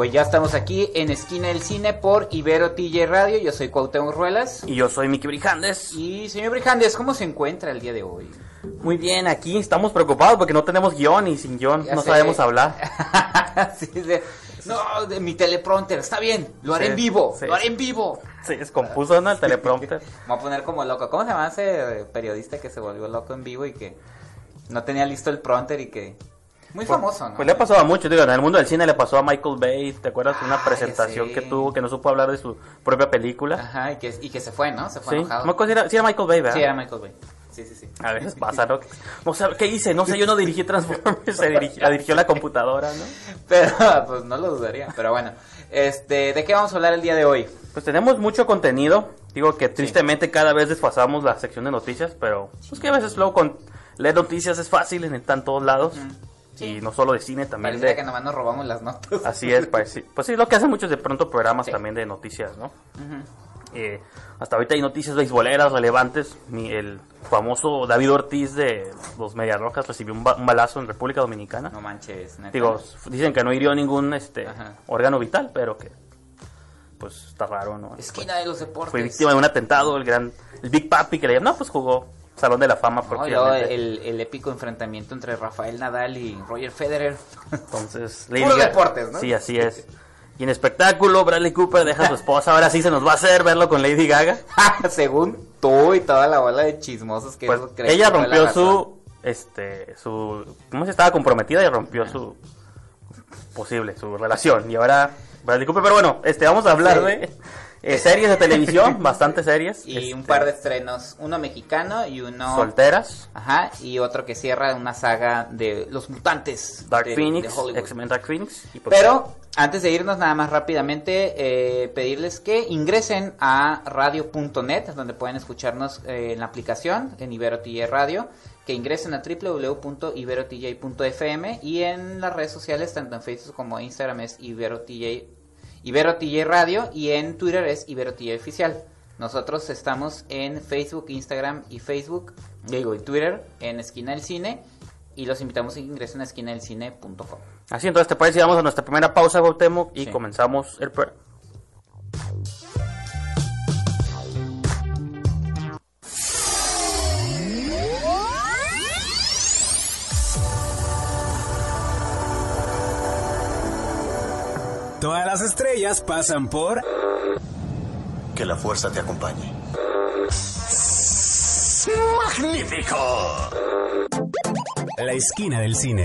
Pues ya estamos aquí en Esquina del Cine por Ibero TJ Radio. Yo soy Cuauhtémoc Ruelas. Y yo soy Miki Brijandes. Y señor Brijandes, ¿cómo se encuentra el día de hoy? Muy bien, aquí estamos preocupados porque no tenemos guion y sin guion Ya no sé. sabemos hablar. Sí, de- no, de mi teleprompter, está bien, lo haré Sí, en vivo, sí. lo haré en vivo. Se descompuso ¿no? el teleprompter. Me voy a poner como loco. ¿Cómo se llama ese periodista que se volvió loco en vivo y que no tenía listo el prompter y que... Muy famoso, ¿no? Pues le ha pasado a muchos, digo, en el mundo del cine le pasó a Michael Bay, ¿te acuerdas? Una Ah, presentación que tuvo que no supo hablar de su propia película. Ajá, y que, y que se fue, ¿no? Se fue Sí, enojado. no me era, Michael Bay, ¿verdad? Sí, era Michael Bay. Sí, sí, sí. A veces pasa, ¿no? No sé, ¿qué hice? No sé, yo no dirigí Transformers, se dirigi- la dirigió la computadora, ¿no? Pero, pues no lo dudaría. Pero bueno, este, ¿de qué vamos a hablar el día de hoy? Pues tenemos mucho contenido. Digo que tristemente cada vez desfasamos la sección de noticias, pero pues que a veces luego con leer noticias es fácil, en están todos lados. Y no solo de cine, también Pareciera de... que nomás nos robamos las notas. Así es, parece- pues sí, lo que hacen muchos de pronto programas Sí. también de noticias, ¿no? Eh, hasta ahorita hay noticias beisboleras relevantes. El famoso David Ortiz de los Medias Rojas recibió un, ba- un balazo en República Dominicana. No manches, neta. Digo, dicen que no hirió ningún este Ajá. órgano vital, pero que pues está raro, ¿no? Esquina de los deportes. Fue víctima de un atentado, el gran, el Big Papi que le llaman, no, pues jugó Salón de la Fama No, y luego propiamente. el, el épico enfrentamiento entre Rafael Nadal y Roger Federer. Entonces, Puro deportes, ¿no? Sí, así es. Y en espectáculo, Bradley Cooper deja a su esposa, ahora sí se nos va a hacer verlo con Lady Gaga. Según tú y toda la bola de chismosos que Pues eso ella rompió su, este, su, ¿cómo se estaba comprometida y rompió su, posible, su relación. Y ahora, Bradley Cooper, pero bueno, este, vamos a hablar Sí. de eh, series de televisión, bastante series. Y un este, par de estrenos, uno mexicano y uno... Solteras. Ajá, y otro que cierra una saga de los mutantes. Dark de- Phoenix, de Hollywood. X-Men Dark Phoenix. y pues- Pero antes de irnos nada más rápidamente, eh, pedirles que ingresen a radio.net, donde pueden escucharnos eh, en la aplicación, en Ibero TJ Radio, que ingresen a www.iberotj.fm y en las redes sociales, tanto en Facebook como Instagram es Ibero TJ, Ibero TJ Radio y en Twitter es Ibero TJ Oficial. Nosotros estamos en Facebook, Instagram y Facebook, digo, en Twitter, en Esquina del Cine, y los invitamos a que ingresen a esquinadelcine.com. Así, entonces, ¿te parece? Vamos a nuestra primera pausa, Gautemo, y Sí. comenzamos el programa. Todas las estrellas pasan por Que la fuerza te acompañe. ¡Magnífico! la esquina del cine.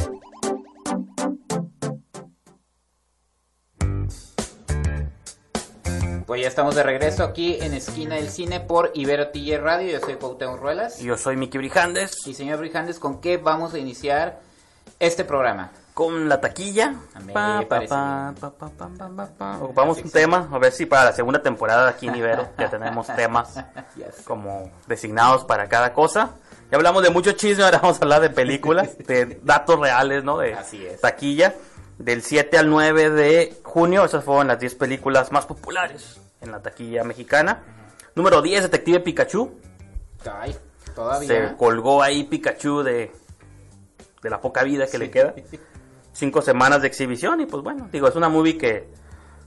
Pues ya estamos de regreso aquí en Esquina del Cine por Ibero TJ Radio. Yo soy Cuauhtémoc Ruelas. Yo soy Miki Brijandes, Y señor Brijandes, ¿con qué vamos a iniciar este programa? Con la taquilla. Pa, pa, pa. Ocupamos un tema, a ver si para la segunda temporada aquí en Ibero ya tenemos temas Yes. como designados para cada cosa. Ya hablamos de mucho chisme, ahora vamos a hablar de películas, de datos reales, ¿no? De Así es. taquilla. Del 7 al 9 de junio, esas fueron las 10 películas más populares en la taquilla mexicana. Número 10, Detective Pikachu. Ay, todavía. Se colgó ahí Pikachu de, de la poca vida que le queda. Cinco semanas de exhibición y pues bueno, digo, es una movie que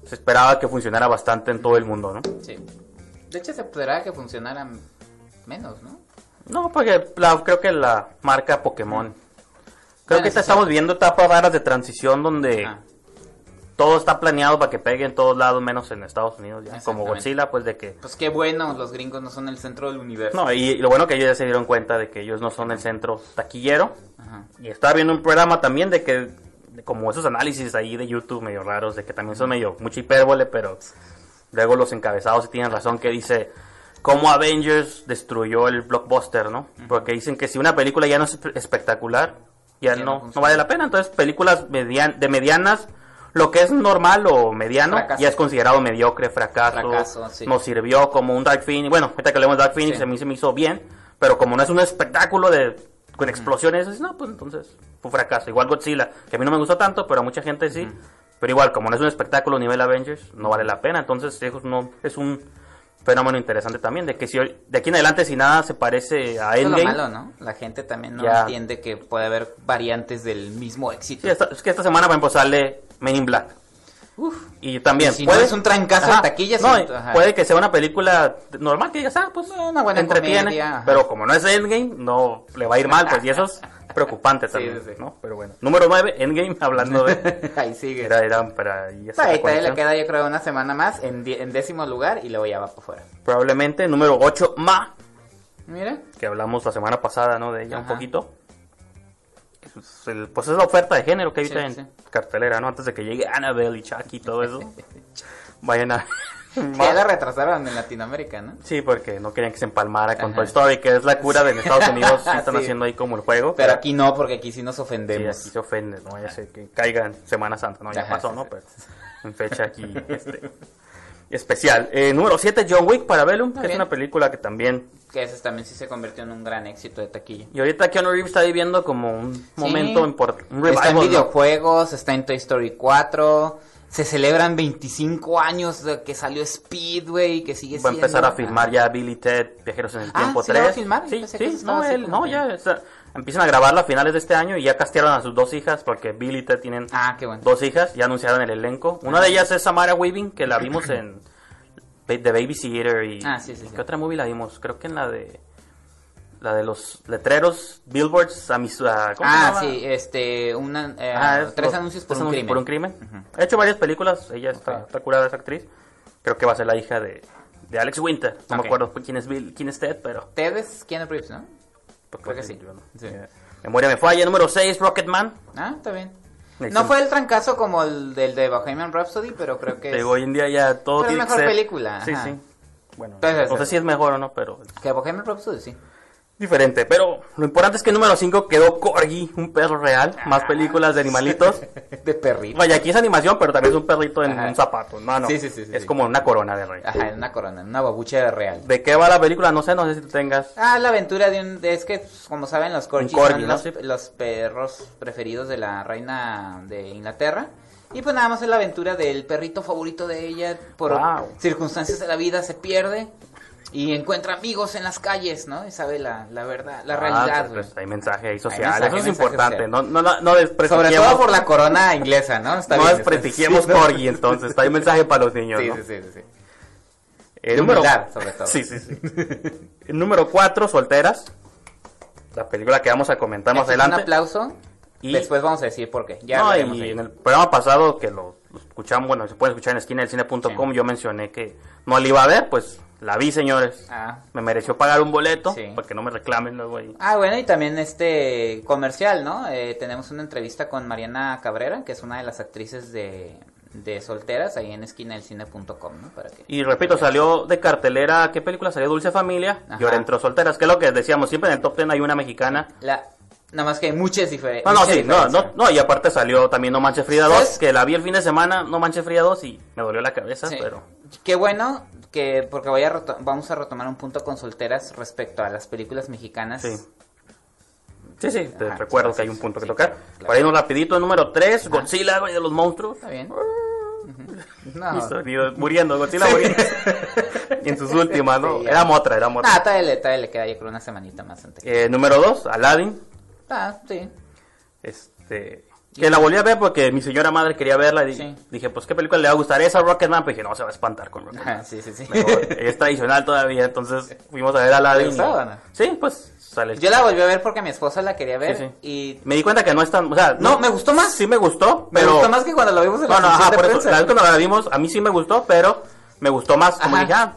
se esperaba que funcionara bastante en todo el mundo, ¿no? Sí. De hecho, se esperaba que funcionara menos, ¿no? No, porque la- creo que la marca Pokémon. Creo Bueno, que esta estamos viendo etapas raras de transición donde Ah, todo está planeado para que pegue en todos lados, menos en Estados Unidos, ya. Como. Godzilla, pues de que... pues qué bueno, los gringos no son el centro del universo. No, y, lo bueno que ellos ya se dieron cuenta de que ellos no son el centro taquillero. Ajá. Y estaba viendo un programa también de que, como esos análisis ahí de YouTube medio raros, de que también son medio mucha hipérbole, pero luego los encabezados sí tienen razón que dice cómo Avengers destruyó el blockbuster, ¿no? Porque dicen que si una película ya no es espe- espectacular, ya Ya no no, vale la pena. Entonces películas median- de medianas lo que es normal o mediano Fracaso. ya es considerado mediocre, fracaso, Fracaso, sí. nos sirvió como un Dark Phoenix. Bueno, ahorita que de Dark Phoenix Sí. a mí se me hizo bien, pero como no es un espectáculo de con explosiones, dices, no, pues entonces fue un fracaso. Igual Godzilla, que a mí no me gustó tanto, pero a mucha gente sí. Pero igual, como no es un espectáculo nivel Avengers, no vale la pena. Entonces, es, no, es un fenómeno interesante también, de que si de aquí en adelante si nada se parece a Eso es lo Endgame, malo, ¿no? La gente también no Ya. entiende que puede haber variantes del mismo éxito. Sí, esta- es que esta semana, por ejemplo, sale Men in Black. Y también si no es un trancazo de taquilla, no, y puede que sea una película normal que digas, ah, pues Una buena entretiene, comedia, pero como no es Endgame, no le va a ir mal, pues y eso es preocupante también, sí, sí. ¿no? Pero bueno, número 9, Endgame, hablando de Ahí sigue. era, era para y esa Ahí le queda yo creo una semana más en, en décimo lugar y luego ya va para afuera. Probablemente número 8, Ma, Mira. que hablamos la semana pasada, ¿no? De ella un Ajá. poquito. Pues, el- pues es la oferta de género que hay Sí, ahorita en sí. cartelera, ¿no? Antes de que llegue Annabelle y Chucky y todo eso. Vayan a... Ya la retrasaron en Latinoamérica, ¿no? Sí, porque no querían que se empalmara con Ajá. Toy Story, que es la cura de en Estados Unidos. Sí están Sí. haciendo ahí como el juego. Pero aquí no, porque aquí sí nos sí, ofendemos. aquí se ofende, ¿no? Ya sé que caiga en Semana Santa, ¿no? Ya Ajá, pasó, sí, ¿no? sí. Pero en fecha aquí este, especial. Eh, número 7, John Wick para Bellum, que es una película que también... Que ese también sí se convirtió en un gran éxito de taquilla. Y ahorita Keanu Reeves está viviendo como un momento importante, está en ¿no? videojuegos, está en Toy Story 4. Se celebran 25 años de que salió Speed, güey, que sigue Va a siendo... empezar a filmar ya Billy Ted, Viajeros en el Ah, Tiempo ¿sí la 3. va a filmar? Sí, sí, no, él- no, ya empiezan a grabarla a finales de este año y ya castearon a sus dos hijas porque Billy y Ted tienen Ah, qué bueno. dos hijas, ya anunciaron el elenco. Una de ellas es Samara Weaving, que la vimos en The Babysitter y Ah, sí, sí, ¿en sí. ¿qué otra movie la vimos? Creo que en la de la de los letreros, billboards a mis a- ¿cómo se Ah, llama? sí, este, una, eh, Ah, es tres los- anuncios por tres un crimen. por un crimen. Ha hecho varias películas, ella está, Ok. está curada esa actriz. Creo que va a ser la hija de, de Alex Winter. No me acuerdo quién es Bill, quién es Ted, pero Ted es Keanu Reeves, ¿no? Pues, Creo que sí. Sí. Memoria me falla. Número 6, Rocketman. Ah, está bien. No fue el trancazo como el del de Bohemian Rhapsody, pero creo que es... Digo, hoy en día ya todo Pero es tiene mejor que ser... película, Sí, ajá. sí. Bueno, Entonces, no sé si es mejor o no, pero es Que Bohemian Rhapsody, sí. Diferente. Pero lo importante es que número 5 quedó Corgi, un perro real. Más películas de animalitos. de perrito. Vaya, aquí es animación, pero también es un perrito en Ajá. un zapato. No, no. Sí, sí, sí, sí, es sí. como una corona de rey. Ajá, en una corona, en una babucha real. ¿De qué va la película? No sé, no sé si tú tengas. Ah, la aventura de un... es que, pues, como saben, los corgis corgi, son ¿no? los, los perros preferidos de la reina de Inglaterra. Y pues nada más es la aventura del perrito favorito de ella. Por Wow. circunstancias de la vida se pierde. Y encuentra amigos en las calles, ¿no? Y sabe la, la verdad, la Ah, realidad, pues, güey. hay mensaje ahí social. mensaje, Eso es importante. social. No, no, no, no Sobre todo por la corona inglesa, ¿no? Está no desprestigiemos está- Corgi, entonces. Hay un mensaje para los niños, Sí, ¿no? sí, sí, sí, sí. El De número... humildad, sobre todo. Sí, sí, sí. El número 4, Solteras. La película que vamos a comentar más adelante. Un aplauso. Y- Después vamos a decir por qué. Ya no, y en el programa pasado que lo, lo escuchamos, bueno, se puede escuchar en esquina del cine.com, Sí. yo mencioné que no la iba a ver, pues la vi, señores. Ah. Me mereció pagar un boleto, Sí. para que no me reclamen luego ahí. Ah, bueno, y también este comercial, ¿no? Eh, tenemos una entrevista con Mariana Cabrera, que es una de las actrices de, de solteras, ahí en esquina del cine.com, ¿no? Para que... Y repito, salió de cartelera, ¿qué película salió? Dulce Familia, y ahora entró Solteras, que es lo que decíamos, siempre en el top 10 hay una mexicana. La... Nada más que hay muchas diferencias. No, no, sí, no, no, no, y aparte salió también No Manches Frida 2, ¿Sabes? que la vi el fin de semana, No Manches Frida 2, y me dolió la cabeza, Sí. pero... Qué bueno que, porque voy a vamos a retomar un punto con solteras respecto a las películas mexicanas. Sí. Sí, sí, te Ajá, recuerdo sí, que hay sí, un punto sí, que tocar. claro. Para irnos rapidito, número 3, Godzilla, güey, de los monstruos. Está bien. No. muriendo, Godzilla muriendo. y en sus últimas, ¿no? Sí, era Motra, era Motra. Ah, todavía le, todavía le queda yo creo una semanita más antes. Eh, número 2, Aladdin. Ah, sí. Este. Que la volví a ver porque mi señora madre quería verla y Sí. dije, pues qué película le va a gustar esa Rocketman, pues dije, no, se va a espantar con Rocketman. Sí, sí, sí. Mejor, es tradicional todavía, entonces fuimos a ver Aladdin. ¿Te gustaba no? Sí, pues sale. Yo la volví a ver porque mi esposa la quería ver Sí, sí. y Me di cuenta que no es tan, o sea, No, me gustó más. Sí me gustó, me pero gustó más que cuando lo vimos en la No, no, función ajá, por eso, la vez cuando la vimos, a mí sí me gustó, pero me gustó más, como Ajá. dije, ah,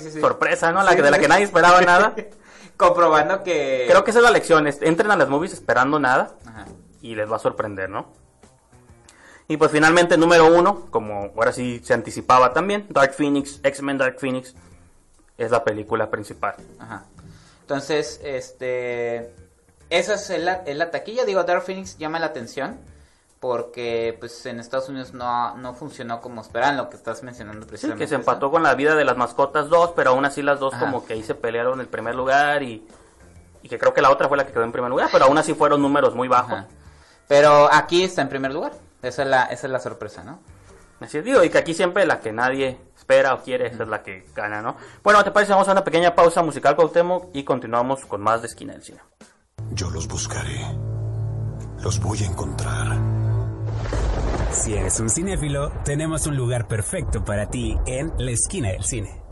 sí, sorpresa, ¿no? La que, de la que nadie esperaba nada. Comprobando que... Creo que esa es la lección, entren a las movies esperando nada Ajá. Y les va a sorprender, ¿no? Y pues finalmente, número uno, como ahora sí se anticipaba también, Dark Phoenix, X-Men Dark Phoenix, es la película principal. Ajá. Entonces, este... Esa es la, es la taquilla. Digo, Dark Phoenix llama la atención. porque pues en Estados Unidos no, no funcionó como esperaban lo que estás mencionando Sí, precisamente. que se empató con la vida de las mascotas dos, pero aún así las dos Ajá. como que ahí se pelearon el primer lugar y, y que creo que la otra fue la que quedó en primer lugar, pero aún así fueron números muy bajos. Ajá. Pero aquí está en primer lugar. Esa es la, esa es la sorpresa, ¿no? Así es, digo, y que aquí siempre la que nadie espera o quiere esa es la que gana, ¿no? Bueno, ¿te parece? Vamos a una pequeña pausa musical, Cuauhtémoc, y continuamos con más de Esquina del Cine. Yo los buscaré. Los voy a encontrar. Si eres un cinéfilo, tenemos un lugar perfecto para ti en la esquina del cine.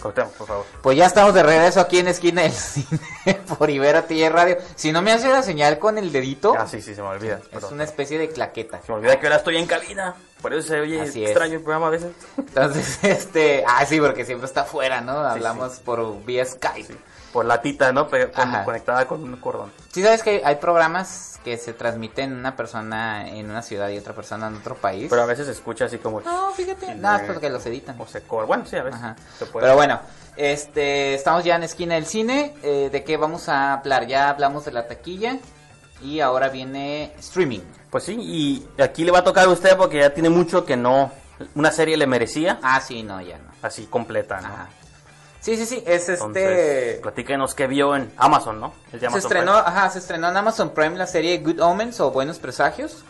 Cuauhtémoc, por favor. Pues ya estamos de regreso aquí en Esquina del Cine por Ibero Tía Radio. Si no me hace la señal con el dedito, Ah, sí, sí, se me olvida. es una especie de claqueta. Se me olvida que ahora estoy en cabina. Por eso se oye Así es. extraño el programa a veces. Entonces, este, ah, sí, porque siempre está afuera, ¿no? Hablamos por vía Skype. Por la tita, ¿no? Pe- con- Ajá. conectada con un cordón. Sí, sabes que hay programas que se transmiten una persona en una ciudad y otra persona en otro país. Pero a veces se escucha así como... No, fíjate. No, es porque los editan. O se cor- Bueno, sí, a veces Ajá. se puede. Pero bueno, este, estamos ya en esquina del cine. eh, ¿De qué vamos a hablar? Ya hablamos de la taquilla y ahora viene streaming. Pues sí, y aquí le va a tocar a usted porque ya tiene mucho que no... Una serie le merecía Ah, sí, no, ya no. así completa, ¿no? Ajá. Sí, sí, sí, es Entonces, este... platíquenos qué vio en Amazon, ¿no? Es de Se estrenó, Prime. ajá, se estrenó en Amazon Prime la serie Good Omens o Buenos Presagios,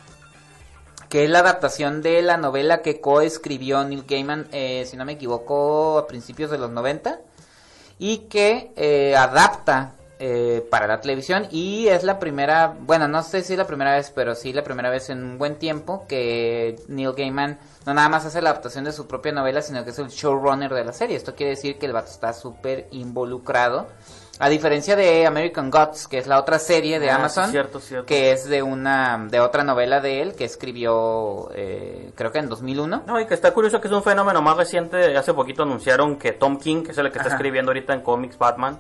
que es la adaptación de la novela que coescribió Neil Gaiman, eh, si no me equivoco, a principios de los 90, y que eh, adapta eh, para la televisión y es la primera, bueno, no sé si es la primera vez, pero sí la primera vez en un buen tiempo que Neil Gaiman no nada más hace la adaptación de su propia novela, sino que es el showrunner de la serie. Esto quiere decir que el vato está súper involucrado. A diferencia de American Gods, que es la otra serie de Ah, Amazon, sí, cierto, cierto. que es de una de otra novela de él que escribió, eh, creo que en 2001. No, y que está curioso que es un fenómeno más reciente. Hace poquito anunciaron que Tom King, que es el que está escribiendo ahorita en cómics Batman,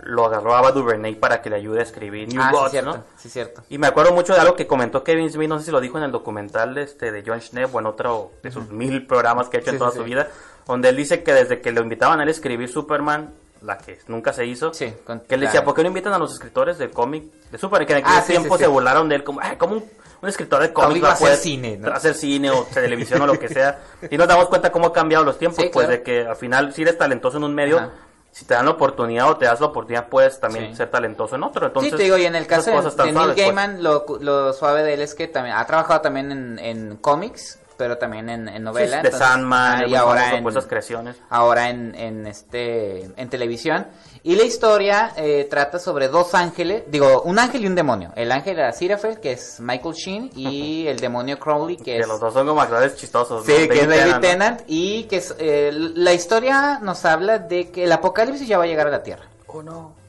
lo agarró a DuVernay para que le ayude a escribir New ah, sí, Gods, cierto, ¿no? sí, cierto. Y me acuerdo mucho de algo que comentó Kevin Smith, no sé si lo dijo en el documental de, este, de John Schnepp o en otro de sus mil programas que ha hecho Sí, en toda sí, su sí. vida, donde él dice que desde que lo invitaban a él a escribir Superman, la que nunca se hizo, Sí, con- que él decía, ¿por qué no invitan a los escritores de cómic de Superman? Que en aquel Ah, sí, tiempo sí, se burlaron de él como, "Ay, como un, un escritor de ¿Cómo cómics iba a va hacer cine, no? hacer cine o televisión o lo que sea. Y nos damos cuenta cómo han cambiado los tiempos, pues claro. de que al final si eres talentoso en un medio, Ajá. si te dan la oportunidad o te das la oportunidad, puedes también Sí. ser talentoso en otro. Entonces, sí, te digo, y en el caso de, de Neil pues. Gaiman, lo, lo suave de él es que también ha trabajado también en, en cómics, pero también en, en Sí, novela. de entonces, Sandman, y ahora en, esas creaciones. ahora en, en este en televisión y la historia eh, trata sobre dos ángeles digo un ángel y un demonio el ángel era Sirafel que es Michael Sheen y el demonio Crowley que, Que es los dos son como actores chistosos. sí ¿no? que es David Tennant, ¿no? Tennant y que es, eh, la historia nos habla de que el apocalipsis ya va a llegar a la tierra Oh, no.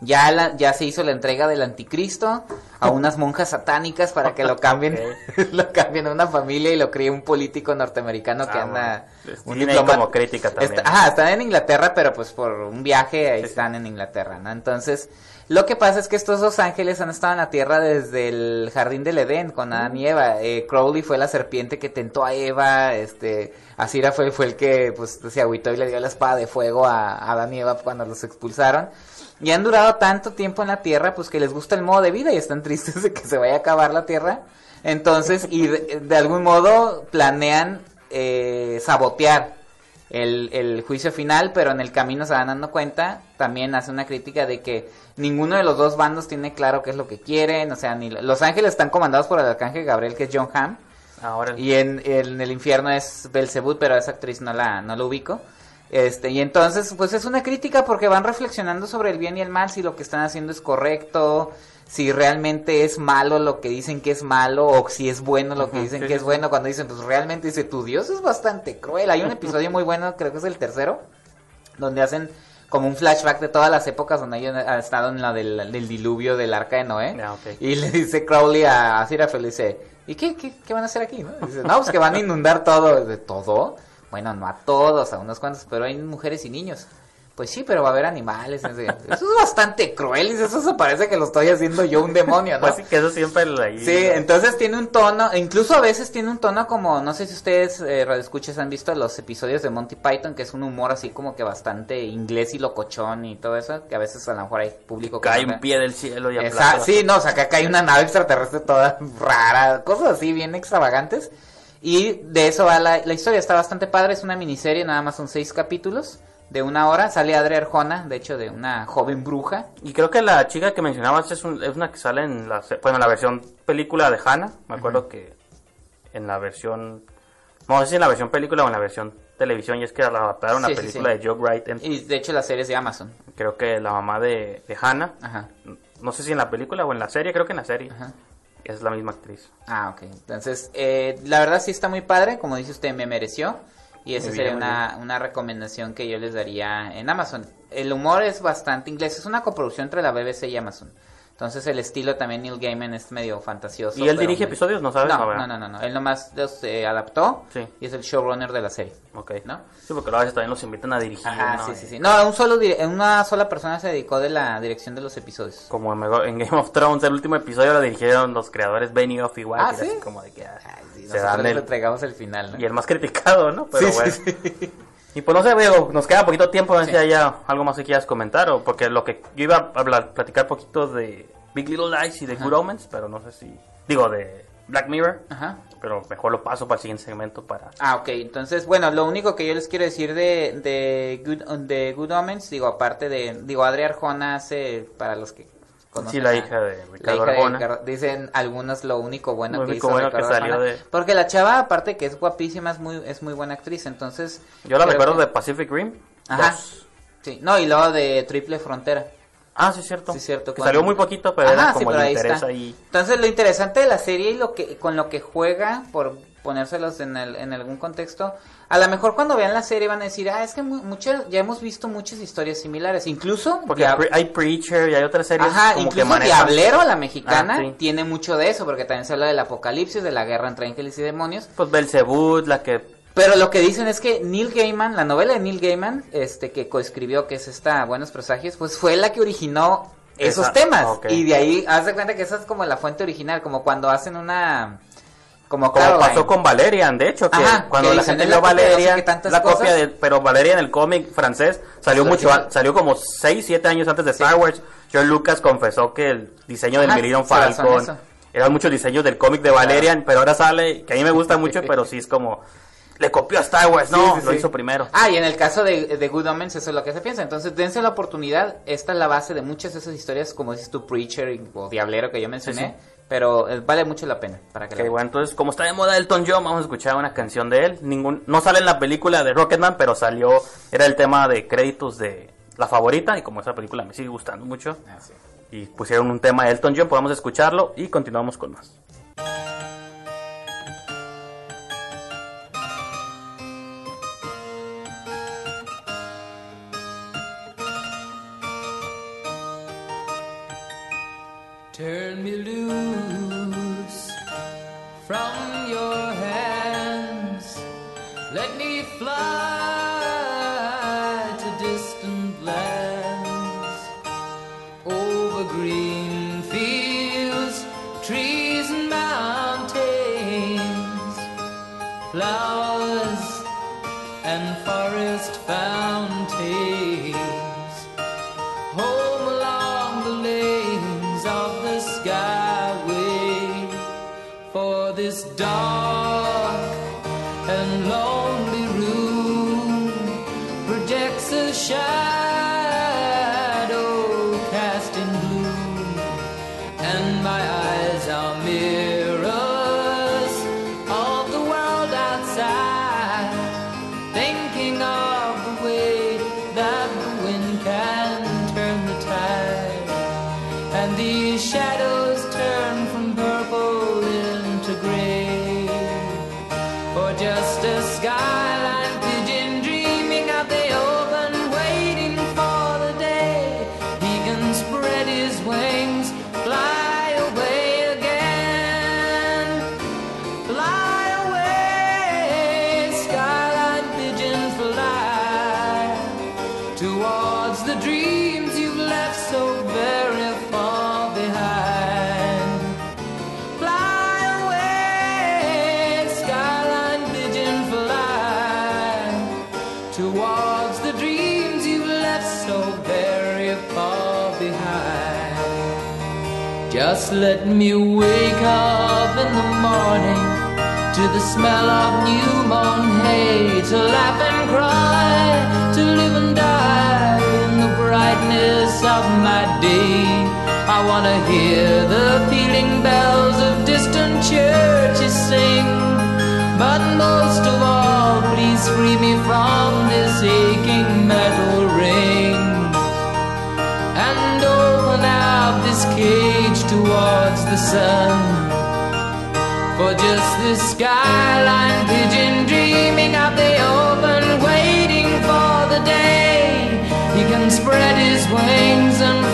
Ya la, ya se hizo la entrega del anticristo a unas monjas satánicas para que lo cambien lo cambien a una familia y lo críe un político norteamericano que Ah, anda bueno. un diplomata- como crítica también. Está- ajá, están en Inglaterra, pero pues por un viaje ahí Sí, sí. están en Inglaterra, ¿no? Entonces, lo que pasa es que estos dos ángeles han estado en la tierra desde el jardín del Edén con Adán y Eva. Eh, Crowley fue la serpiente que tentó a Eva, este, Asira fue, fue el que pues se agüitó y le dio la espada de fuego a, a Adán y Eva cuando los expulsaron. Y han durado tanto tiempo en la tierra, pues que les gusta el modo de vida y están tristes de que se vaya a acabar la tierra. Entonces, y de, de algún modo planean eh, sabotear el, el juicio final, pero en el camino se van dando cuenta, también hace una crítica de que ninguno de los dos bandos tiene claro qué es lo que quieren, o sea, ni Los Ángeles están comandados por el arcángel Gabriel, que es John Hamm, Ahora, y en, en el infierno es Belzebut, pero a esa actriz no la, no la ubico. Este, y entonces, pues es una crítica porque van reflexionando sobre el bien y el mal, si lo que están haciendo es correcto, si realmente es malo lo que dicen que es malo, o si es bueno lo que dicen que es bueno, cuando dicen, pues realmente dice, tu Dios es bastante cruel. Hay un episodio muy bueno, creo que es el tercero, donde hacen como un flashback de todas las épocas donde ellos han estado en la del, del diluvio del arca de Noé. Ah. Y le dice Crowley a, a Sirafel, dice, ¿y qué, qué, qué van a hacer aquí? No? Dice, no, pues que van a inundar todo. ¿De todo? Bueno, no a todos, a unos cuantos, pero hay mujeres y niños. Pues sí, pero va a haber animales. Eso es bastante cruel. y Eso se parece que lo estoy haciendo yo un demonio, ¿no? Pues sí, que eso siempre lo ahí. Sí, entonces tiene un tono, incluso a veces tiene un tono como, no sé si ustedes, eh, radioescuchas, han visto los episodios de Monty Python, que es un humor así como que bastante inglés y locochón y todo eso, que a veces a lo mejor hay público que Cae no un pie del cielo y Esa- sí, no, o sea, que acá hay una nave extraterrestre toda rara, cosas así bien extravagantes. Y de eso va la, la historia, está bastante padre, es una miniserie, nada más son seis capítulos de una hora. Sale Adria Arjona, de hecho, de una joven bruja. Y creo que la chica que mencionabas es, un- es una que sale en la, bueno, en la versión película de Hannah. Me acuerdo que en la versión. No sé si en la versión película o en la versión televisión. Y es que la adaptaron a Sí, la sí, película sí. de Joe Wright. en- Y de hecho la serie es de Amazon. creo que la mamá de, de Hannah. Ajá. No sé si en la película o en la serie. Creo que en la serie. Ajá. Es la misma actriz. Ah, ok. Entonces, eh, la verdad sí está muy padre, como dice usted, me mereció. Y esa sería una, una recomendación que yo les daría en Amazon. El humor es bastante inglés, es una coproducción entre la BBC y Amazon. Entonces el estilo también Neil Gaiman es medio fantasioso. ¿Y él dirige muy- episodios? ¿No sabes? No, no, no, no, no. Él nomás los eh, adaptó Sí. y es el showrunner de la serie. Ok. ¿No? Sí, porque a veces también los invitan a dirigir. Ajá, ¿no? sí, sí, sí. No, un solo una sola persona se dedicó de la dirección de los episodios. Como en, Game of Thrones, el último episodio lo dirigieron los creadores Benioff igual. Ah, que era ¿sí? así como de que ah, Ay, sí, se nosotros dan le el, entregamos el final, ¿no? y el más criticado, ¿no? Pero Sí, bueno. sí. Y pues no sé, Diego, nos queda poquito tiempo, no sé Sí. si haya algo más que quieras comentar, o porque lo que yo iba a hablar, platicar poquito de Big Little Lies y de Good Omens, pero no sé si, digo, de Black Mirror, Ajá. pero mejor lo paso para el siguiente segmento para... Ah, ok. Entonces, bueno, lo único que yo les quiero decir de, de, Good, de Good Omens, digo, aparte de, digo, Adria Arjona hace, para los que Sí, la hija de la hija de Arjona. Ricardo- dicen algunos lo único bueno Lo que único hizo bueno que Ricardo salió Arjona. de- Porque la chava, aparte que es guapísima, es muy, es muy buena actriz, entonces... Yo la recuerdo que- de Pacific Rim. Ajá. dos. Sí, no, y luego de Triple Frontera. Ah, sí, cierto. Sí, cierto. Que cuando- salió muy poquito, pero Ajá, era sí, como pero el ahí interés está. ahí. Entonces, lo interesante de la serie y lo que con lo que juega, por ponérselos en, el, en algún contexto, a lo mejor cuando vean la serie van a decir, ah, es que mu- muchas, ya hemos visto muchas historias similares. Incluso, Porque Pre- hay Preacher y hay otras series Ajá, como incluso. Diablero, la mexicana, Ah, sí. tiene mucho de eso, porque también se habla del apocalipsis, de la guerra entre ángeles y demonios. Pues Belzebud, la que... Pero lo que dicen es que Neil Gaiman, la novela de Neil Gaiman, este que coescribió, que es esta Buenos Presagios, pues fue la que originó esos Esa- temas. Y de ahí, haz de cuenta que esa es como la fuente original, como cuando hacen una... Como, Como pasó con Valerian, de hecho, que Ajá, cuando que la gente vio Valerian, la copia de, pero Valerian, el cómic francés, salió mucho, salió como 6, 7 años antes de Sí. Star Wars. George Lucas confesó que el diseño del basó en Falcon eran muchos diseños del cómic de Valerian, pero ahora sale, que a mí me gusta mucho, pero sí es como, le copió a Star Wars, no, Sí, sí, lo hizo primero. Ah, y en el caso de, de Good Omens, eso es lo que se piensa. Entonces, dense la oportunidad. Esta es la base de muchas de esas historias, como dices tú, Preacher o Diablero que yo mencioné. Pero eh, vale mucho la pena para que Ok, la bueno, entonces, como está de moda Elton John, vamos a escuchar una canción de él. Ningún, no sale en la película de Rocketman, pero salió, era el tema de créditos de la favorita, y como esa película me sigue gustando mucho, Ah, sí. y pusieron un tema de Elton John, podemos escucharlo y continuamos con más. Turn me loose from let me wake up in the morning to the smell of new mown hay, to laugh and cry, to live and die in the brightness of my day. I wanna hear the pealing bells of distant churches sing, but most of all, please free me from this aching metal ring. And open up this cage towards the sun. For just this skyline pigeon dreaming of the open, waiting for the day he can spread his wings and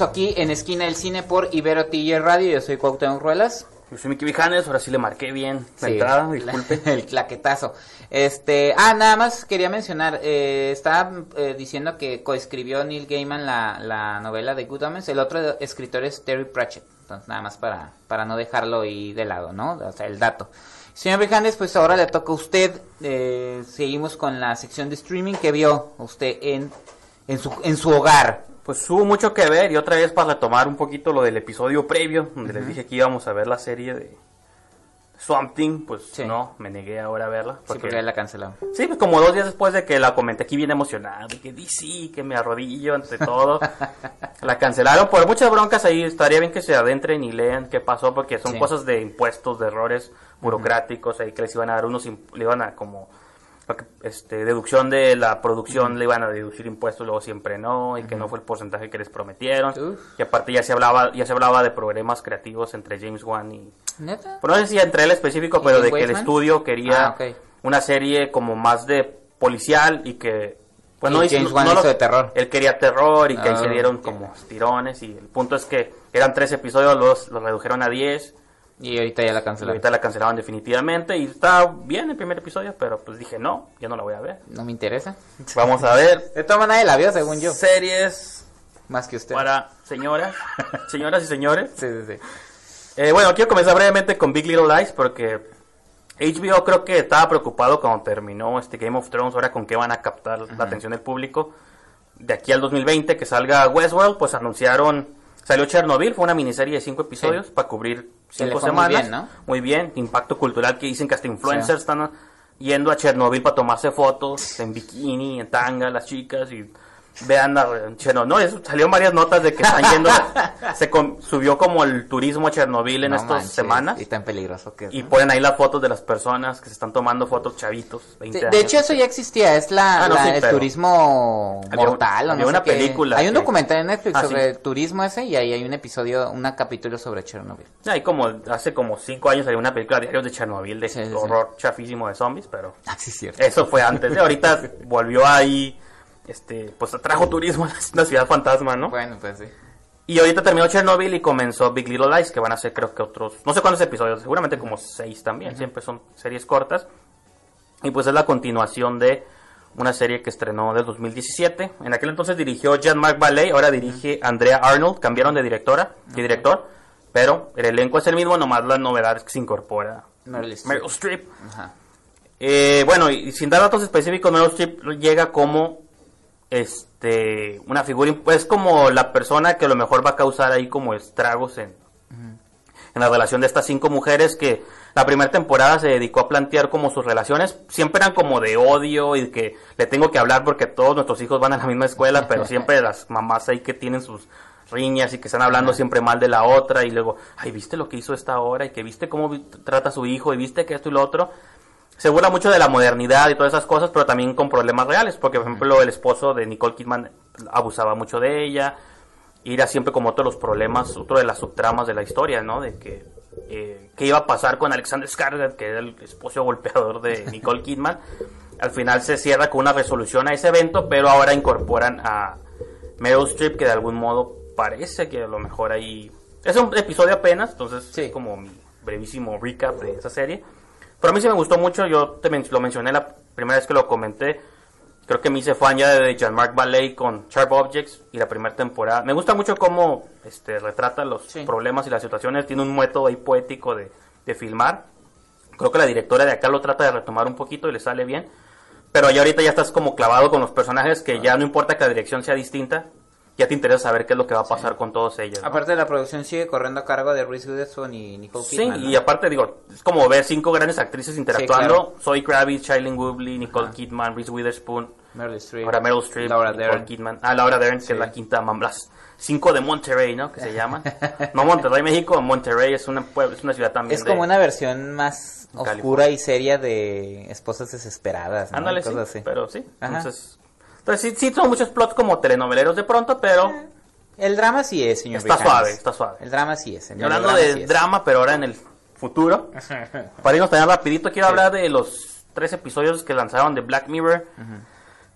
regreso aquí en Esquina del Cine por Ibero TJ Radio. Yo soy Cuauhtémoc Ruelas. Yo soy Mickey Vijanes, ahora sí le marqué bien la Sí, entrada, la- disculpe. el claquetazo. Este, ah, nada más quería mencionar, eh, estaba eh, diciendo que coescribió Neil Gaiman la, la novela de Good Omens, el otro escritor es Terry Pratchett, entonces nada más para, para no dejarlo ahí de lado, ¿no? O sea, el dato. Señor Vijanes, pues ahora le toca a usted, eh, seguimos con la sección de streaming que vio usted en, en, su, en su hogar. Pues hubo mucho que ver y otra vez para retomar un poquito lo del episodio previo, donde les dije que íbamos a ver la serie de Swamp Thing, pues Sí. no, me negué ahora a verla. Sí, porque ya la cancelado. Sí, pues como dos días después de que la comenté aquí bien emocionado, de que DC, que me arrodillo ante todo, la cancelaron por muchas broncas ahí, estaría bien que se adentren y lean qué pasó, porque son Sí. cosas de impuestos, de errores burocráticos ahí que les iban a dar unos, le iban a como, este, deducción de la producción, le iban a deducir impuestos, luego siempre no, y que no fue el porcentaje que les prometieron, Uf. y aparte ya se hablaba, ya se hablaba de problemas creativos entre James Wan y, ¿Neta? pues no sé si entre él específico, ¿Y pero de que el estudio quería Ah, ok. una serie como más de policial y que... Pues Y no James Wan no hizo de terror. Él quería terror y que ahí Ah, se dieron ok. como tirones y el punto es que eran tres episodios, los, los redujeron a 10 Y ahorita ya la cancelaron. ahorita la cancelaron definitivamente y está bien el primer episodio, pero pues dije no, yo no la voy a ver. No me interesa. Vamos a ver De todas maneras la vio, según yo. series Más que usted. para señoras, señoras y señores. Sí, sí, sí. Eh, bueno, quiero comenzar brevemente con Big Little Lies porque HBO creo que estaba preocupado cuando terminó este Game of Thrones, ahora con qué van a captar la atención del público. De aquí al 2020 que salga Westworld, pues anunciaron, salió Chernobyl, fue una miniserie de cinco episodios para cubrir cinco fue muy semanas. bien, ¿no? Muy bien, impacto cultural que dicen que hasta influencers Sí. están yendo a Chernobyl para tomarse fotos en bikini, en tanga, las chicas y vean Chernobyl. No, salieron varias notas de que están yendo, se subió como el turismo a Chernobyl en No estas manches, semanas Y tan peligroso que es. y ¿no? ponen ahí las fotos de las personas que se están tomando fotos chavitos, 20 De, años. hecho, eso ya existía, es la, Ah, no, la- sí, el pero- turismo Había- mortal. o había sé una qué. película Hay un que- documental en Netflix Ah, sobre sí. el turismo ese y ahí hay un episodio, un capítulo sobre Chernobyl. Hay como, hace como 5 años salió una película Diarios de Chernobyl de horror chafísimo de zombies, pero Ah, sí, es cierto. eso fue antes. de Ahorita volvió ahí, este, pues trajo turismo a la ciudad fantasma, ¿no? Bueno, pues sí. Y ahorita terminó Chernobyl y comenzó Big Little Lies, que van a ser creo que otros, no sé cuántos episodios, seguramente como 6 también, siempre son series cortas. Y pues es la continuación de una serie que estrenó del 2017. En aquel entonces dirigió Jean-Marc Vallée, ahora dirige Andrea Arnold, cambiaron de directora y director, pero el elenco es el mismo, nomás la novedad es que se incorpora Meryl Streep. Meryl Streep. Ajá. Eh, bueno, y sin dar datos específicos, Meryl Streep llega como este una figura, es como la persona que a lo mejor va a causar ahí como estragos en, en la relación de estas cinco mujeres que la primera temporada se dedicó a plantear como sus relaciones, siempre eran como de odio y que le tengo que hablar porque todos nuestros hijos van a la misma escuela, pero siempre las mamás ahí que tienen sus riñas y que están hablando siempre mal de la otra y luego, ay, ¿viste lo que hizo esta hora? Y que viste cómo trata a su hijo y viste que esto y lo otro. Se burla mucho de la modernidad y todas esas cosas, pero también con problemas reales, porque por ejemplo el esposo de Nicole Kidman abusaba mucho de ella, y era siempre como otro de los problemas, otro de las subtramas de la historia, ¿no? De que eh, qué iba a pasar con Alexander Skarsgård, que era el esposo golpeador de Nicole Kidman. Al final se cierra con una resolución a ese evento, pero ahora incorporan a Meryl Streep, que de algún modo parece que a lo mejor ahí... Es un episodio apenas, entonces Sí. es como mi brevísimo recap de esa serie. Pero a mí sí me gustó mucho, yo te men- lo mencioné la primera vez que lo comenté. Creo que me hice fan ya de Jean-Marc Vallée con Sharp Objects y la primera temporada. Me gusta mucho cómo este, retrata los Sí. problemas y las situaciones. Tiene un método ahí poético de, de filmar. Creo que la directora de acá lo trata de retomar un poquito y le sale bien. Pero ya ahorita ya estás como clavado con los personajes que ya no importa que la dirección sea distinta. Ya te interesa saber qué es lo que va a pasar con todos ellos. ¿no? Aparte la producción sigue corriendo a cargo de Reese Witherspoon y Nicole Sí, Kidman. y ¿no? aparte digo, es como ver cinco grandes actrices interactuando. claro. Zoe Kravitz, Shailene Woodley, Nicole Kidman, Reese Witherspoon, Meryl Streep, ahora Meryl Streep, Laura Nicole Dern. Kidman. Ah, Laura Dern, que Sí. es la quinta mamá. Las cinco de Monterrey, ¿no? Que se llaman. no Monterrey, México, Monterrey es una, es una ciudad también Es de- como una versión más California. oscura y seria de Esposas Desesperadas, ¿no? Ándale, Y sí, así. pero sí. Ajá. Entonces, entonces sí, sí son muchos plots como telenoveleros de pronto, pero El drama sí es, señor Está suave, está suave. El drama sí es. Señor, hablando de sí es. drama, pero ahora en el futuro, para irnos también rapidito, quiero Sí. hablar de los tres episodios que lanzaron de Black Mirror,